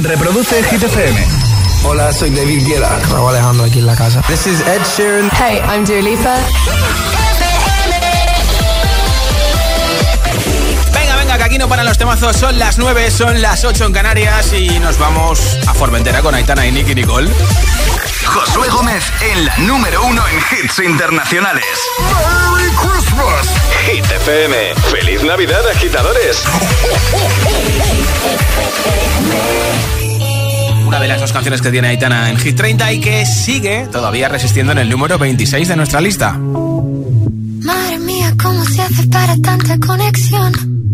Reproduce Hit Hola, soy David Guerra. Raúl Alejandro aquí en la casa. This is Ed Sheeran. Hey, I'm Dua Lipa. Venga, venga, que aquí no paran los temazos. Son las 9, son las 8 en Canarias y nos vamos a Formentera con Aitana y Nicky Nicole. Josué Gómez en la número uno en hits internacionales. ¡Merry Christmas! Hit FM. ¡Feliz Navidad, agitadores! Una de las dos canciones que tiene Aitana en Hit 30 y que sigue todavía resistiendo en el número 26 de nuestra lista. Madre mía, ¿cómo se hace para tanta conexión?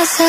pasa?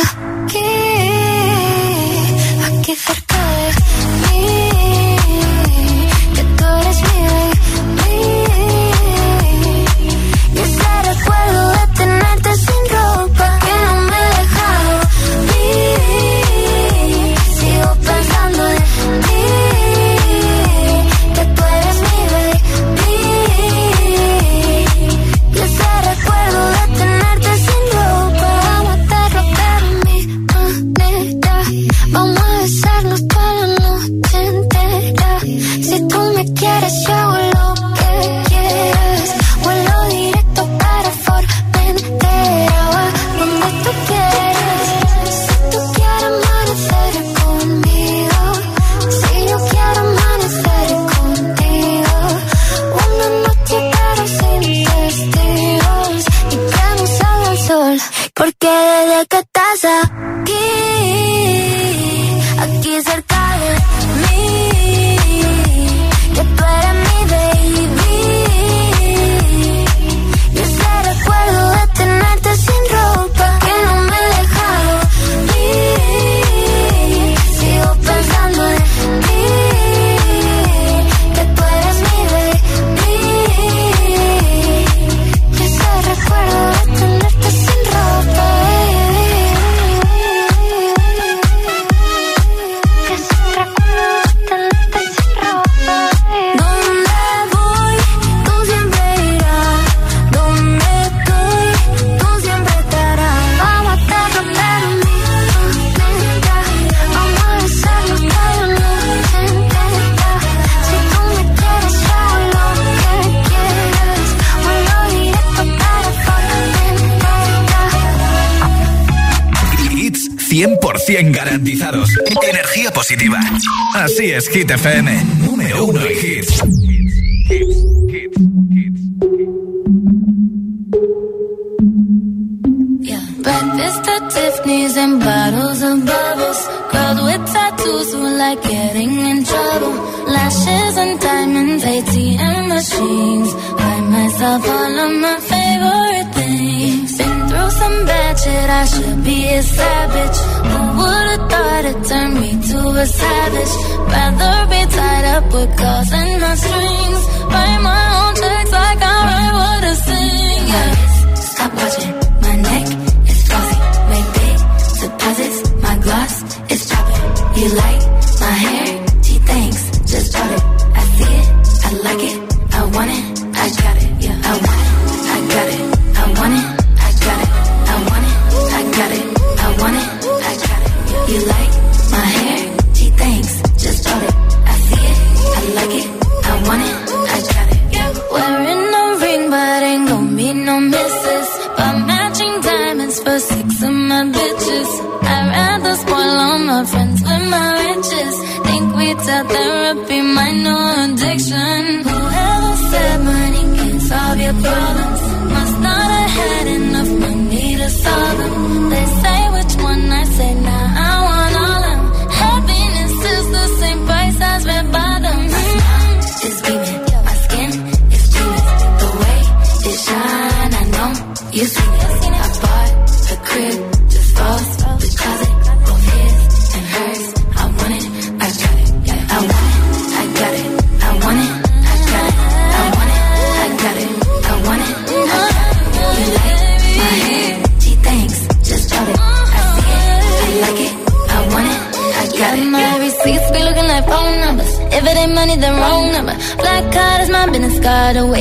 100% garantizados. Energía positiva. Así es, Kit FM. Número uno en hits. Breakfast at Tiffany's and bottles of bubbles. Girls with tattoos who like getting in trouble. Lashes and diamonds, ATM e machines. Buy myself all of my favorite through some bad shit. I should be a savage. Who would've thought it turned me to a savage? Rather be tied up with calls and my strings. Write my own checks like I write what I sing. Yeah. Stop watching my neck. is glossy. Make big deposits. My gloss is dropping. You like my hair?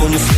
your se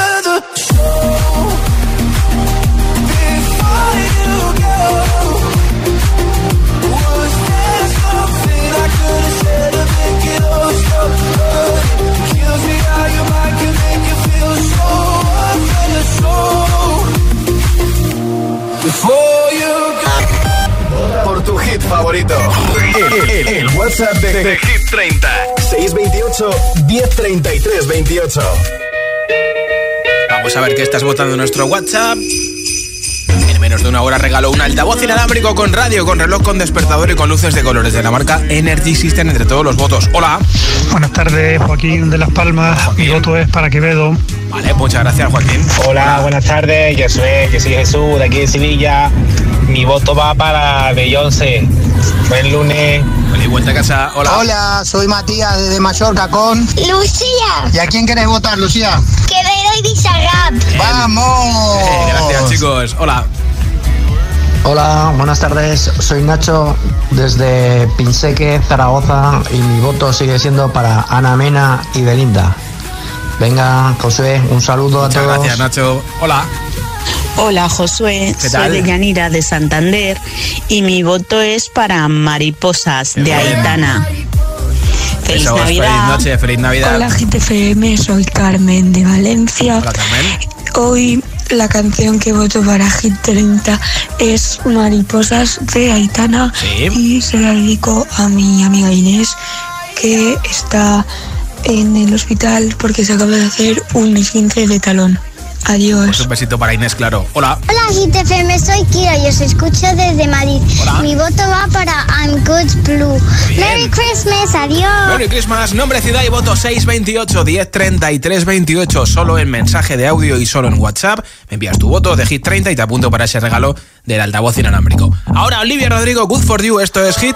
favorito. El, WhatsApp de, de, 30. 628 1033 28. Vamos a ver qué estás votando nuestro WhatsApp. En menos de una hora regaló un altavoz inalámbrico con radio, con reloj, con despertador y con luces de colores de la marca Energy System entre todos los votos. Hola. Buenas tardes, Joaquín de Las Palmas. y Mi voto es para Quevedo. Vale, muchas gracias, Joaquín. Hola, buenas tardes. Yo soy, yo soy Jesús, de aquí de Sevilla mi voto va para Beyoncé. Buen lunes. y vuelta a casa. Hola. Hola, soy Matías desde Mallorca con. Lucía. ¿Y a quién quieres votar, Lucía? ¡Que y Bizarrap. Eh, ¡Vamos! Eh, gracias, chicos. Hola. Hola, buenas tardes. Soy Nacho desde Pinseque, Zaragoza, y mi voto sigue siendo para Ana Mena y Belinda. Venga, José, un saludo a todos. Gracias, Nacho. Hola. Hola Josué, soy de Yanira de Santander y mi voto es para Mariposas de Aitana. Feliz Navidad. Feliz noche, feliz Navidad. Hola GTFM, soy Carmen de Valencia. Hola Carmen. Hoy la canción que voto para Hit 30 es Mariposas de Aitana sí. y se la dedico a mi amiga Inés que está en el hospital porque se acaba de hacer un 15 de talón. Adiós. Pues un besito para Inés, claro. Hola. Hola, GTFM, soy Kira y os escucho desde Madrid. Mi voto va para I'm Good Blue. Merry Christmas, adiós. Merry Christmas, nombre, ciudad y voto 628 1033 28. Solo en mensaje de audio y solo en WhatsApp. Me envías tu voto de Hit 30 y te apunto para ese regalo del altavoz inalámbrico. Ahora, Olivia Rodrigo, Good for You, esto es Hit.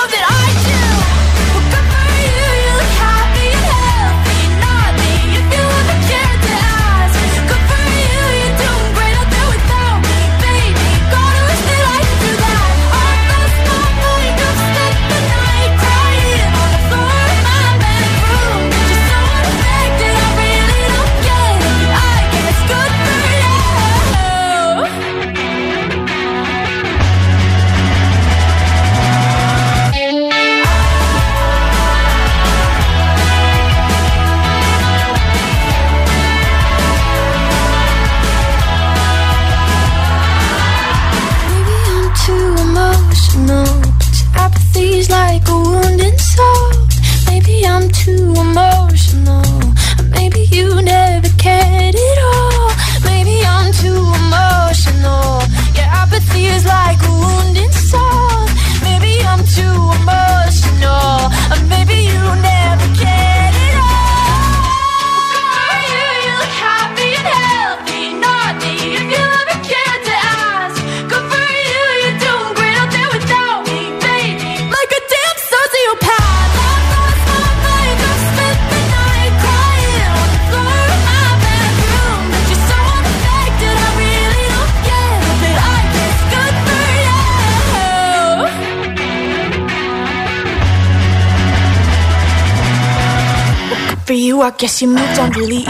Guess you moved on really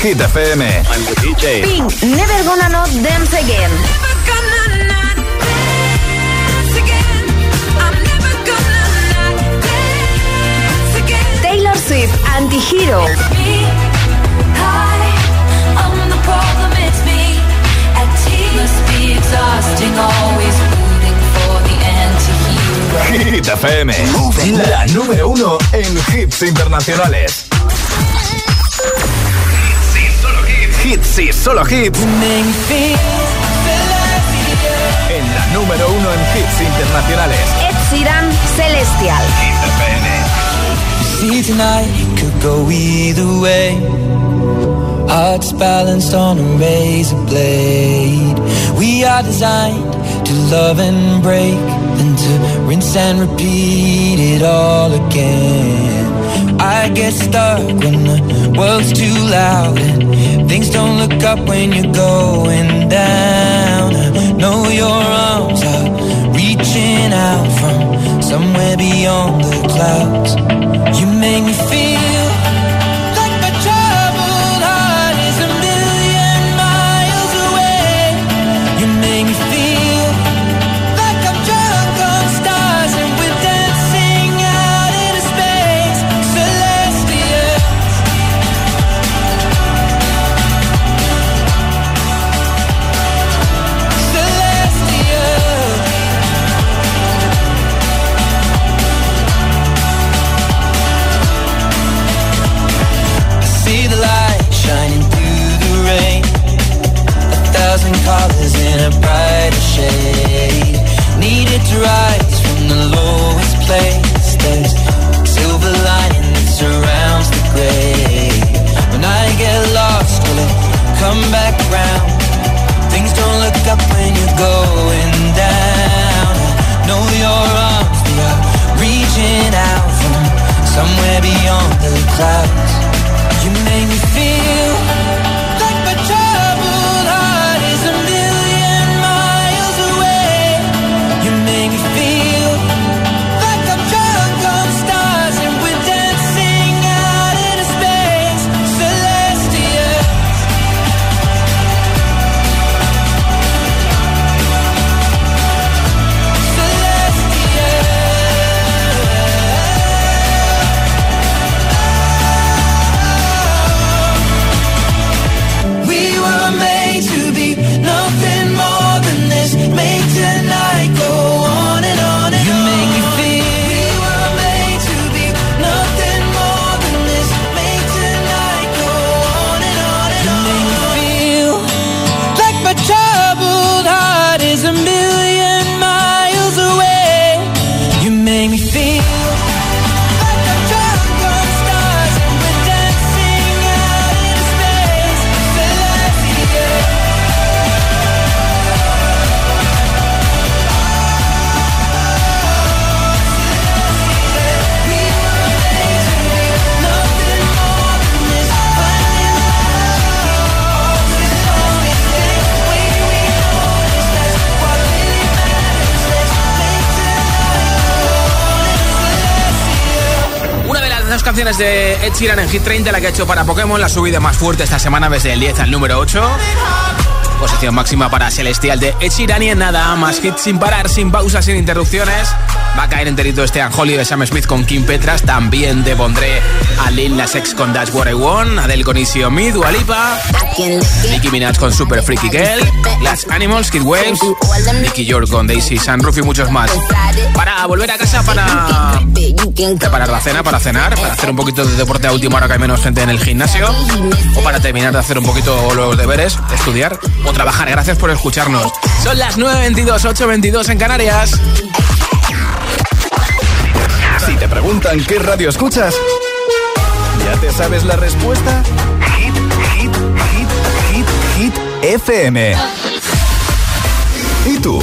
Hit FM. En la número uno en hits internacionales. Ed Sheeran, Celestial. See tonight could go either way. Hearts balanced on a razor blade. We are designed to love and break, And to rinse and repeat it all again. I get stuck when the world's too loud. And Things don't look up when you're going down. Know your arms are reaching out from somewhere beyond the clouds. You make me rise from the lowest place. There's silver lining that surrounds the gray. When I get lost, will it come back round? Things don't look up when you're going down. I know reaching out from somewhere beyond the clouds. You make me feel Ed en Hit 30, la que ha hecho para Pokémon, la subida más fuerte esta semana desde el 10 al número 8. Posición máxima para Celestial de Ed y en nada más hit sin parar, sin pausas, sin interrupciones. Va a caer enterito este Anjoli de Sam Smith con Kim Petras. También de Bondré a Lil Nas con Dash What One, Adel Adele con Isio Me, Nicki Minaj con Super Freaky Girl, las Animals, Kid Waves, Nicky York con Daisy San Ruffy y muchos más. Para volver a casa para Preparar la cena, para cenar, para hacer un poquito de deporte a última hora que hay menos gente en el gimnasio, o para terminar de hacer un poquito los deberes, estudiar o trabajar. Gracias por escucharnos. Son las 9.22, 8.22 en Canarias. Si te preguntan qué radio escuchas, ¿ya te sabes la respuesta? Hit, hit, hit, hit, hit, FM. ¿Y tú?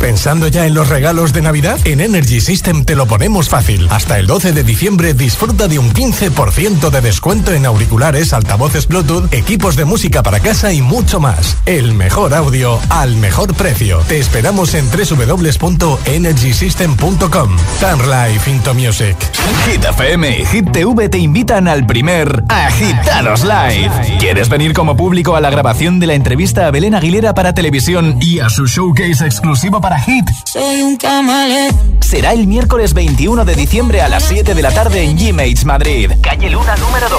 pensando ya en los regalos de Navidad? En Energy System te lo ponemos fácil. Hasta el 12 de diciembre disfruta de un 15% de descuento en auriculares, altavoces Bluetooth, equipos de música para casa y mucho más. El mejor audio al mejor precio. Te esperamos en www.energysystem.com. Life Into Music. Hit FM y Hit TV te invitan al primer Agitados Live. ¿Quieres venir como público a la grabación de la entrevista a Belén Aguilera para televisión y a su showcase exclusivo para soy un camaleón. Será el miércoles 21 de diciembre a las 7 de la tarde en G-Mates Madrid. Calle Luna número 2.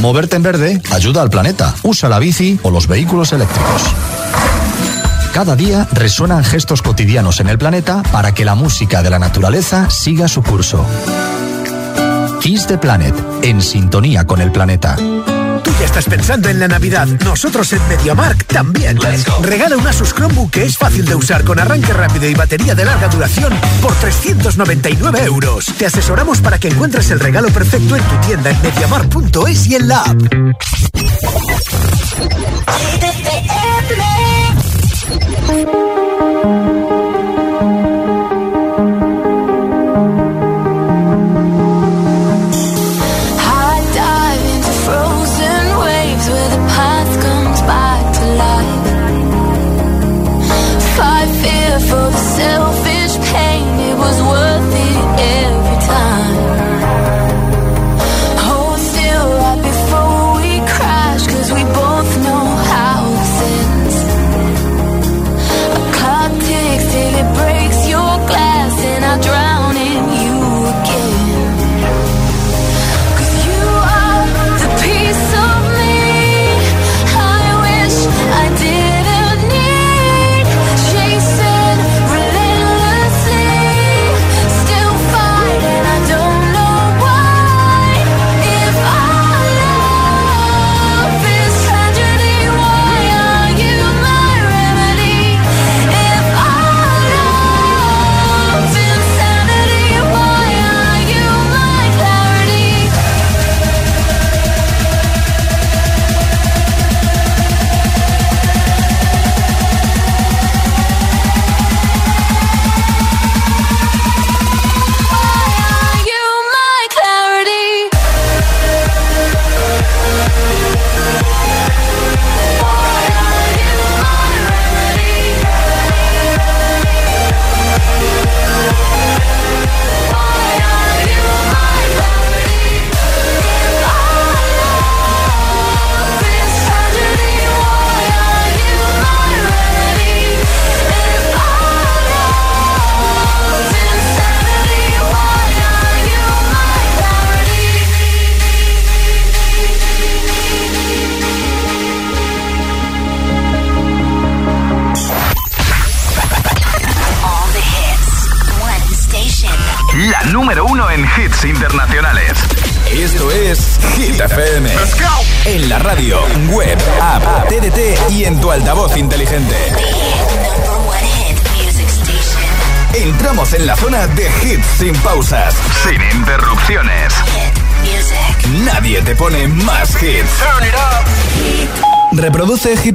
Moverte en verde ayuda al planeta. Usa la bici o los vehículos eléctricos. Cada día resuenan gestos cotidianos en el planeta para que la música de la naturaleza siga su curso. Kiss the Planet, en sintonía con el planeta ya estás pensando en la Navidad, nosotros en MediaMark también. Regala un Asus Chromebook que es fácil de usar con arranque rápido y batería de larga duración por 399 euros. Te asesoramos para que encuentres el regalo perfecto en tu tienda en MediaMark.es y en la app. Reproduce Hit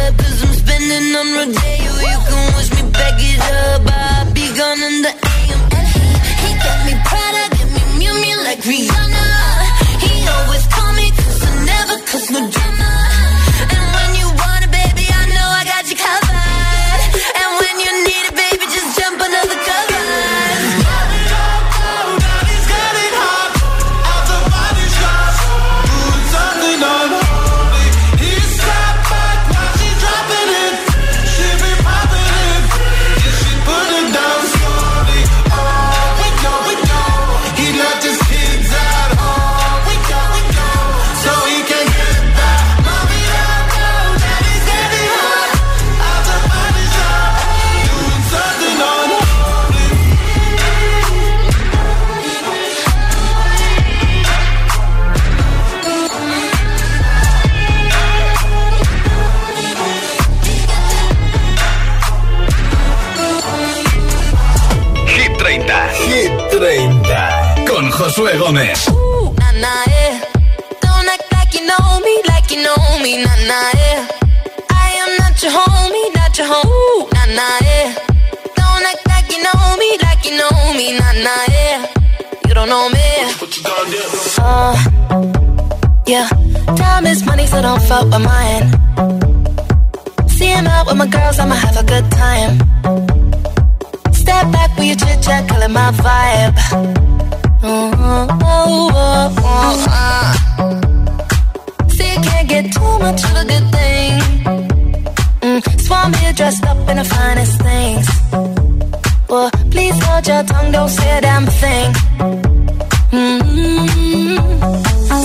30 con Josué Gómez. Ooh, uh, nah, eh. nah, yeah. Don't act like you know me, like you know me, nah, eh. nah, yeah. I am not your homie, not your homie, Ooh, nah, eh. nah, yeah. Don't act like you know me, like you know me, nah, nah, yeah. You don't know me. What you gonna do? Uh, yeah. Time is money, so don't fuck with mine. See him em out with my girls, I'ma have a good time. Step back with your chit chat, killing my vibe. Oh, oh, oh, uh. See, you can't get too much of a good thing. Mm, so I'm here dressed up in the finest things. Well, please hold your tongue, don't say a damn thing. Mm-hmm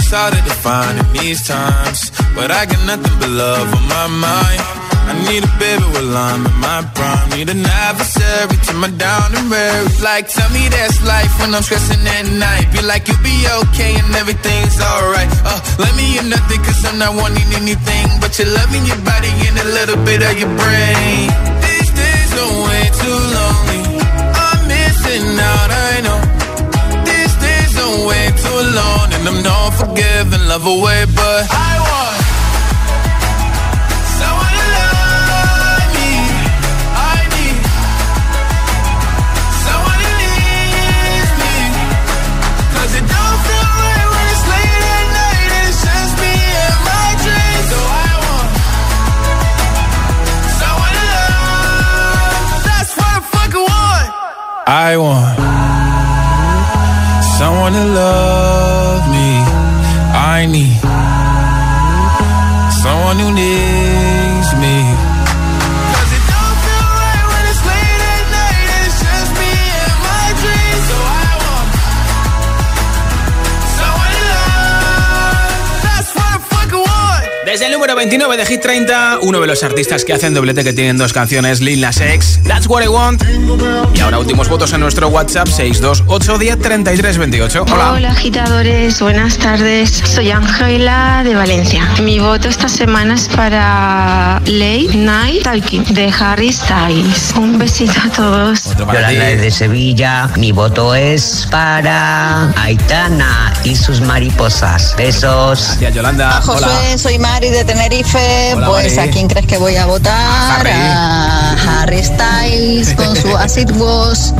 lost all that in these times. But I got nothing but love on my mind. I need a baby with lime in my prime. Need an adversary to my down and rare. Like, tell me that's life when I'm stressing at night. Be like, you'll be okay and everything's alright. Uh, let me in nothing cause I'm not wanting anything. But you're loving your body and a little bit of your brain. These days are way too lonely. I'm missing out forgive and love away, but I want someone to love me. I need someone it don't feel right when it's late at night and it's just me and my dreams. So I want someone to love. That's what I fucking want. I want someone to love someone who needs. el número 29 de Hit 30, uno de los artistas que hacen doblete que tienen dos canciones, Lil Nas X, That's What I Want. Y ahora últimos votos en nuestro WhatsApp 628 Hola. Hola agitadores, buenas tardes. Soy Ángela de Valencia. Mi voto esta semana es para Late Night Talking de Harry Styles. Un besito a todos. Yolanda de Sevilla. Mi voto es para Aitana y sus mariposas. Besos. Gracias, Yolanda. Hola. José, soy Mari de Tenerife, pues ¿a quién crees que voy a votar? A Harry, Styles con su Acid Wash.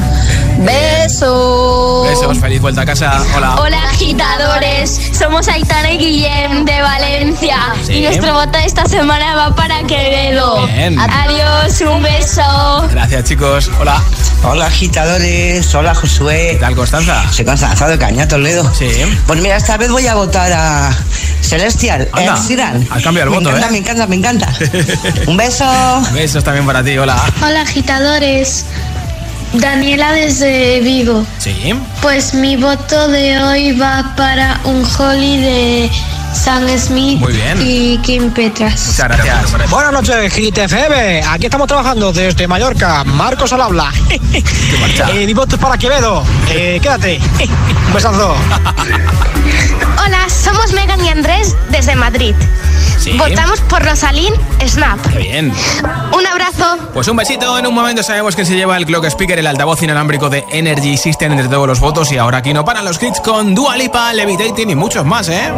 Besos. Besos, feliz vuelta a casa. Hola. Hola, agitadores. Somos Aitana y Guillem de Valencia. Y nuestro voto de esta semana va para Quevedo. Adiós, un beso. Gracias, chicos. Hola. Hola, agitadores. Hola, Josué. ¿Qué tal, Constanza? Soy Constanza de Caña, Toledo. Sí. Pues mira, esta vez voy a votar a Celestial, Anda, eh, Has cambiado el voto, ¿eh? Me encanta, me encanta. un beso. Besos también para ti. Hola. Hola, agitadores. Daniela desde Vigo. Sí. Pues mi voto de hoy va para un Holly de Sam Smith y Kim Petras. Muchas gracias. Buenas noches, GTFM. Aquí estamos trabajando desde Mallorca. Marcos al habla. Eh, mi voto es para Quevedo. Eh, quédate. Un besazo. Hola, somos Megan y Andrés desde Madrid. Votamos por Rosalín Snap. bien. Un abrazo. Pues un besito. En un momento sabemos que se lleva el Clock Speaker, el altavoz inalámbrico de Energy System entre todos los votos. Y ahora aquí no paran los hits con Dua Lipa, Levitating y muchos más, ¿eh?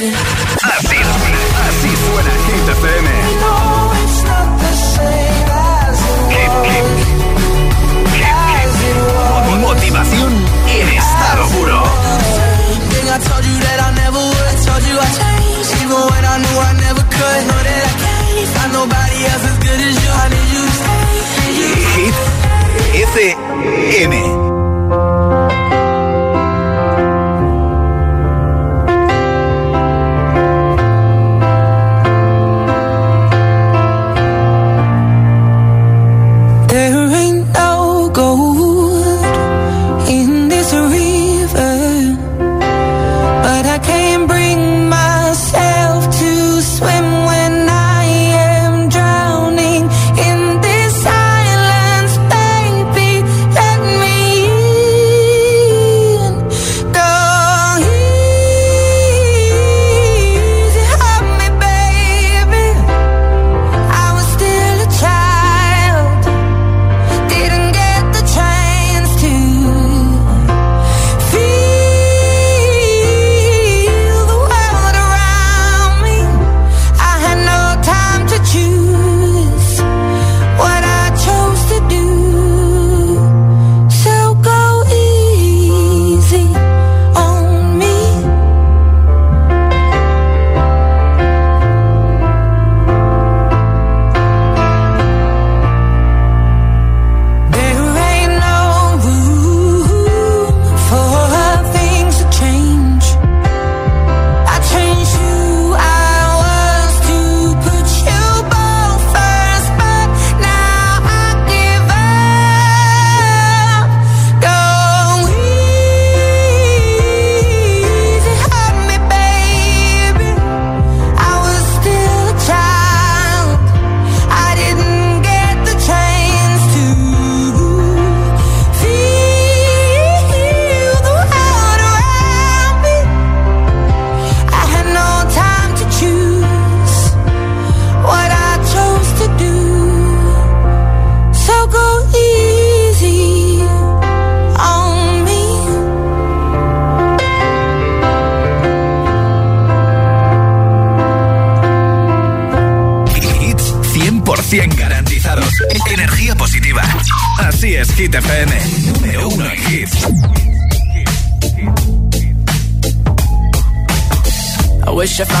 waiting.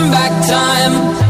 come back time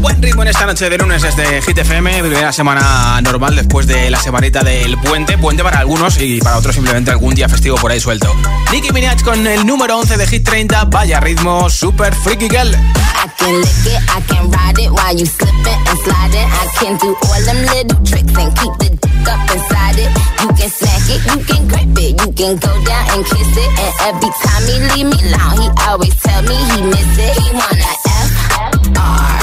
Buen ritmo en esta noche de lunes desde Hit FM, primera semana normal después de la semanita del puente. Puente para algunos y para otros simplemente algún día festivo por ahí suelto. Nicki Minaj con el número 11 de Hit 30. Vaya ritmo, super freaky girl. I can ride it while you it and it. I can do all them little tricks and keep the dick up inside it. You can smack it, you can grip it, you can go down and kiss it. And every time he leave me alone, he always tell me he miss it. He wanna F R.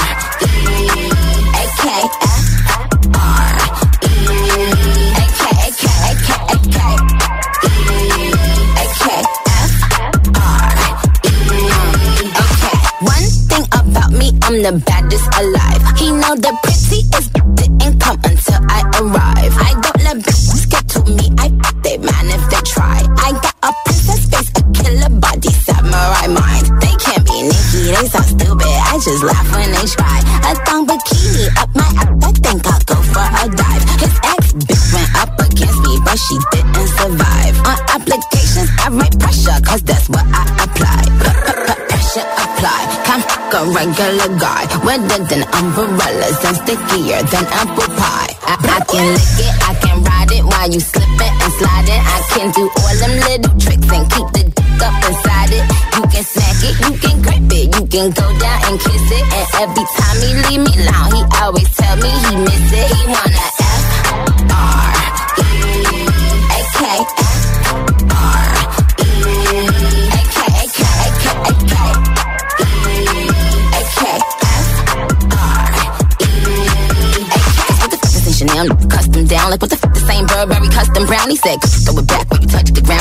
I'm the baddest alive. He know the prettiest didn't come until I arrive. just laugh when they try. A thong bikini up my app, I think I'll go for a dive. His ex bitch went up against me, but she didn't survive. On applications, I write pressure, cause that's what I apply. Pressure apply. Can't fuck a regular guy. Wetter than umbrellas and stickier than apple pie. I, I can lick it, I can ride it while you slip it and slide it. I can do all them little tricks and keep the dick up inside it. You can smack it, you can go down and kiss it. And every time he leave me alone, he always tell me he miss it. He wanna F R E A K. Chanel, custom down, like what the f- the same Burberry custom brownie said, throw it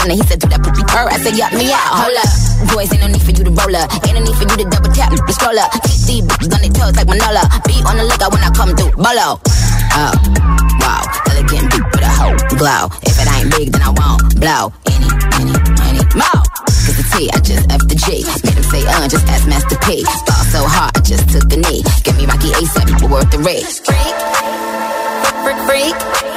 down he said, do that poopy purr. I said, yup, me out. Hold up. Boys, ain't no need for you to roll up. Ain't no need for you to double tap. let scroll up. Keep these bitches on their toes like Manola. Be on the lookout when I come through. Bolo. Oh, wow. Elegant beat with a whole glow. If it ain't big, then I won't blow. Any, any, any more. Cause the T, I just F the G. Made him say, uh, just ask Master P. Fall so hard, I just took a knee. Give me Rocky A ASAP, worth the rate. Freak, freak, freak.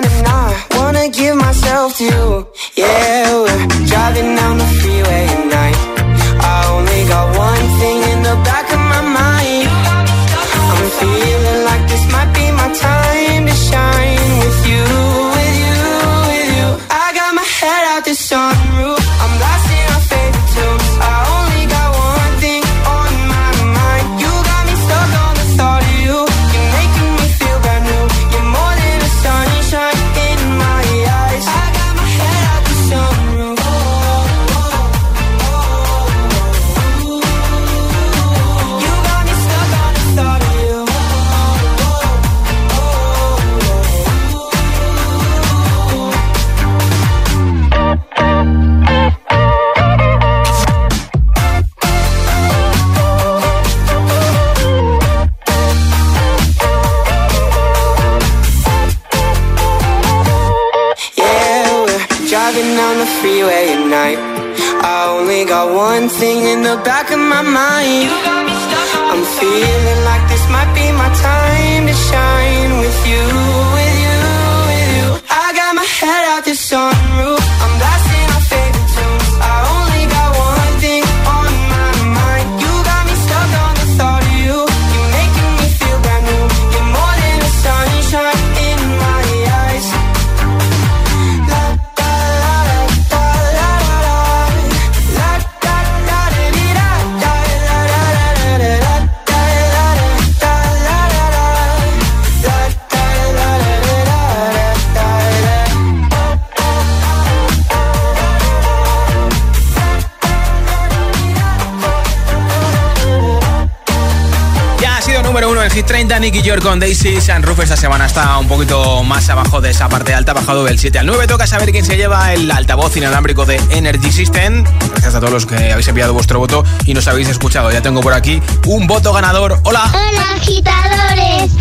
30, Nicky York con Daisy Sanruf Esta semana está un poquito más abajo de esa parte alta, bajado del 7 al 9. Toca saber quién se lleva el altavoz inalámbrico de Energy System. Gracias a todos los que habéis enviado vuestro voto y nos habéis escuchado. Ya tengo por aquí un voto ganador. Hola. Hola, agitadores.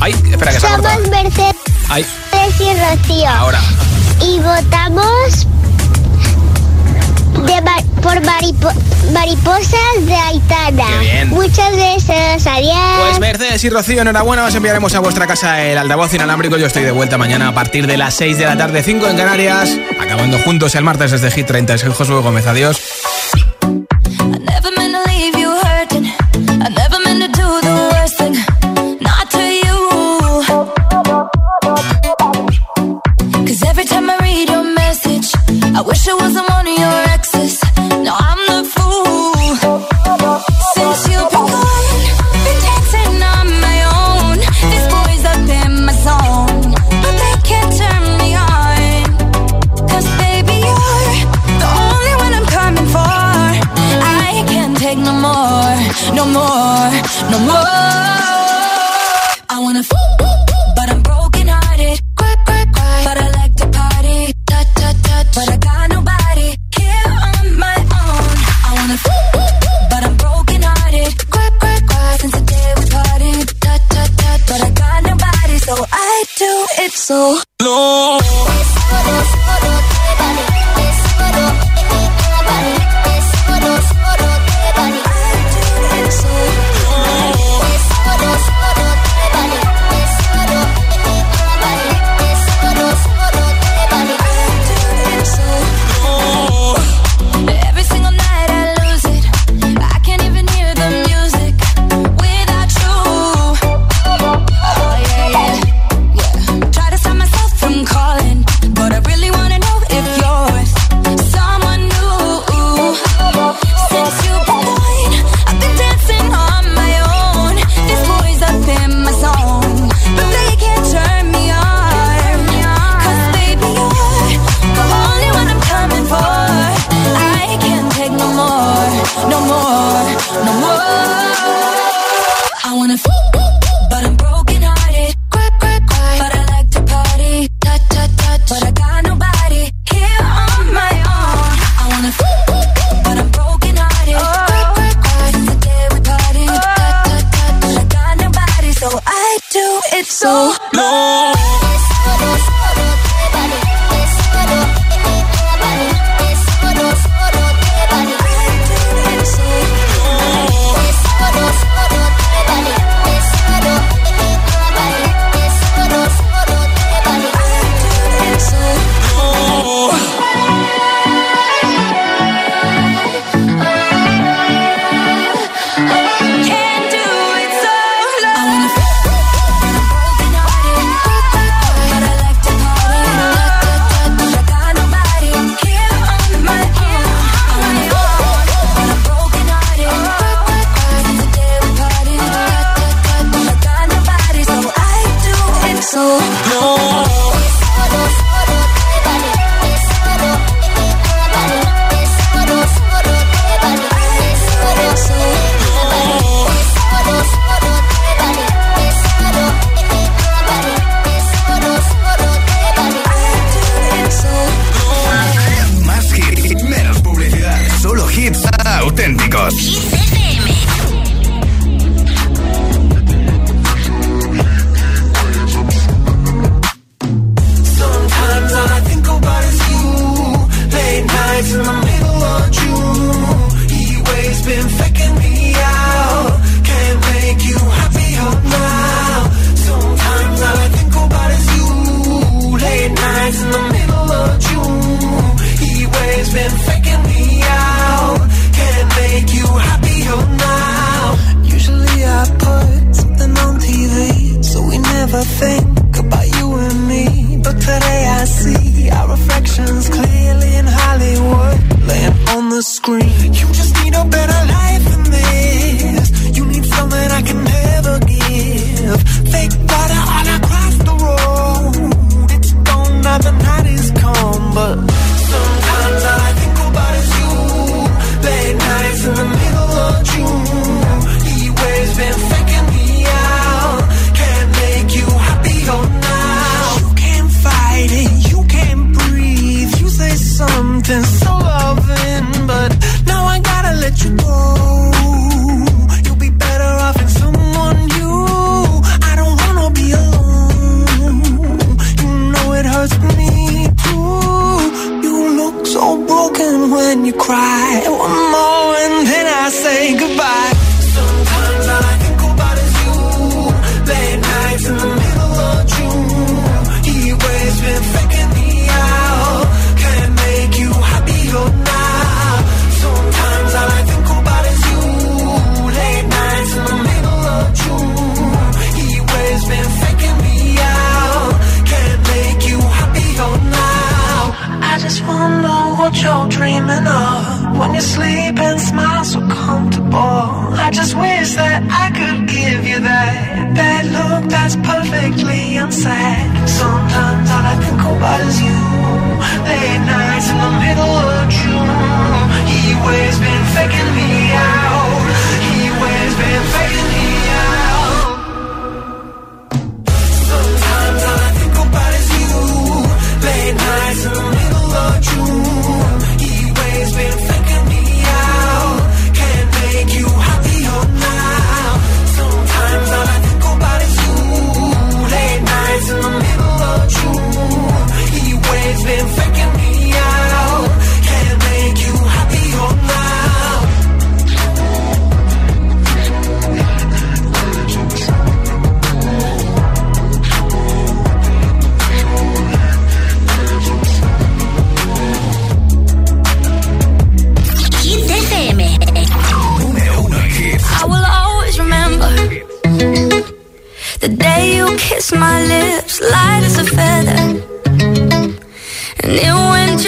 Ay, espera que se Somos Mercedes y Rocío. Ahora. Y votamos de por Mariposas de Aitana. Muchas gracias, adiós. Pues Mercedes y Rocío, enhorabuena, os enviaremos a vuestra casa el altavoz inalámbrico. Yo estoy de vuelta mañana a partir de las 6 de la tarde, 5 en Canarias, acabando juntos el martes desde g 30. el Josué Gómez, adiós.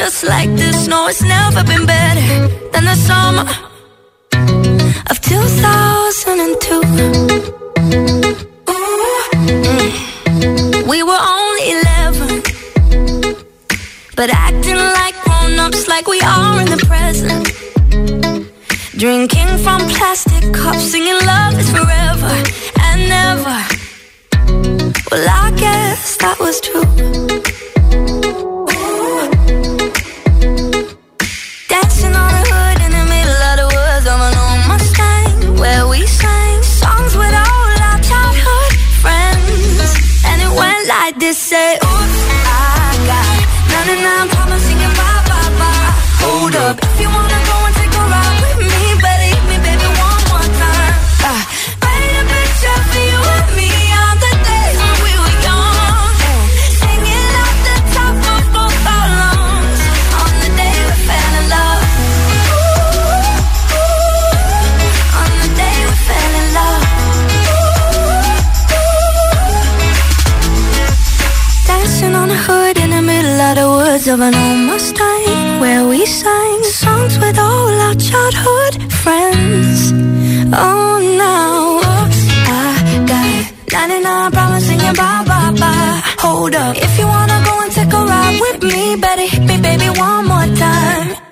just like this. No, it's never been better than the summer of 2002. Ooh, We were only 11, but acting like grown ups, like we are in the present. Drinking from plastic cups, singing love is forever and never. Well, I guess that was true. this say words of an old Mustang where we sang songs with all our childhood friends. Oh, now I got 99 problems singing bye bye bye. Hold up, if you wanna go and take a ride with me, better hit me, baby, one more time.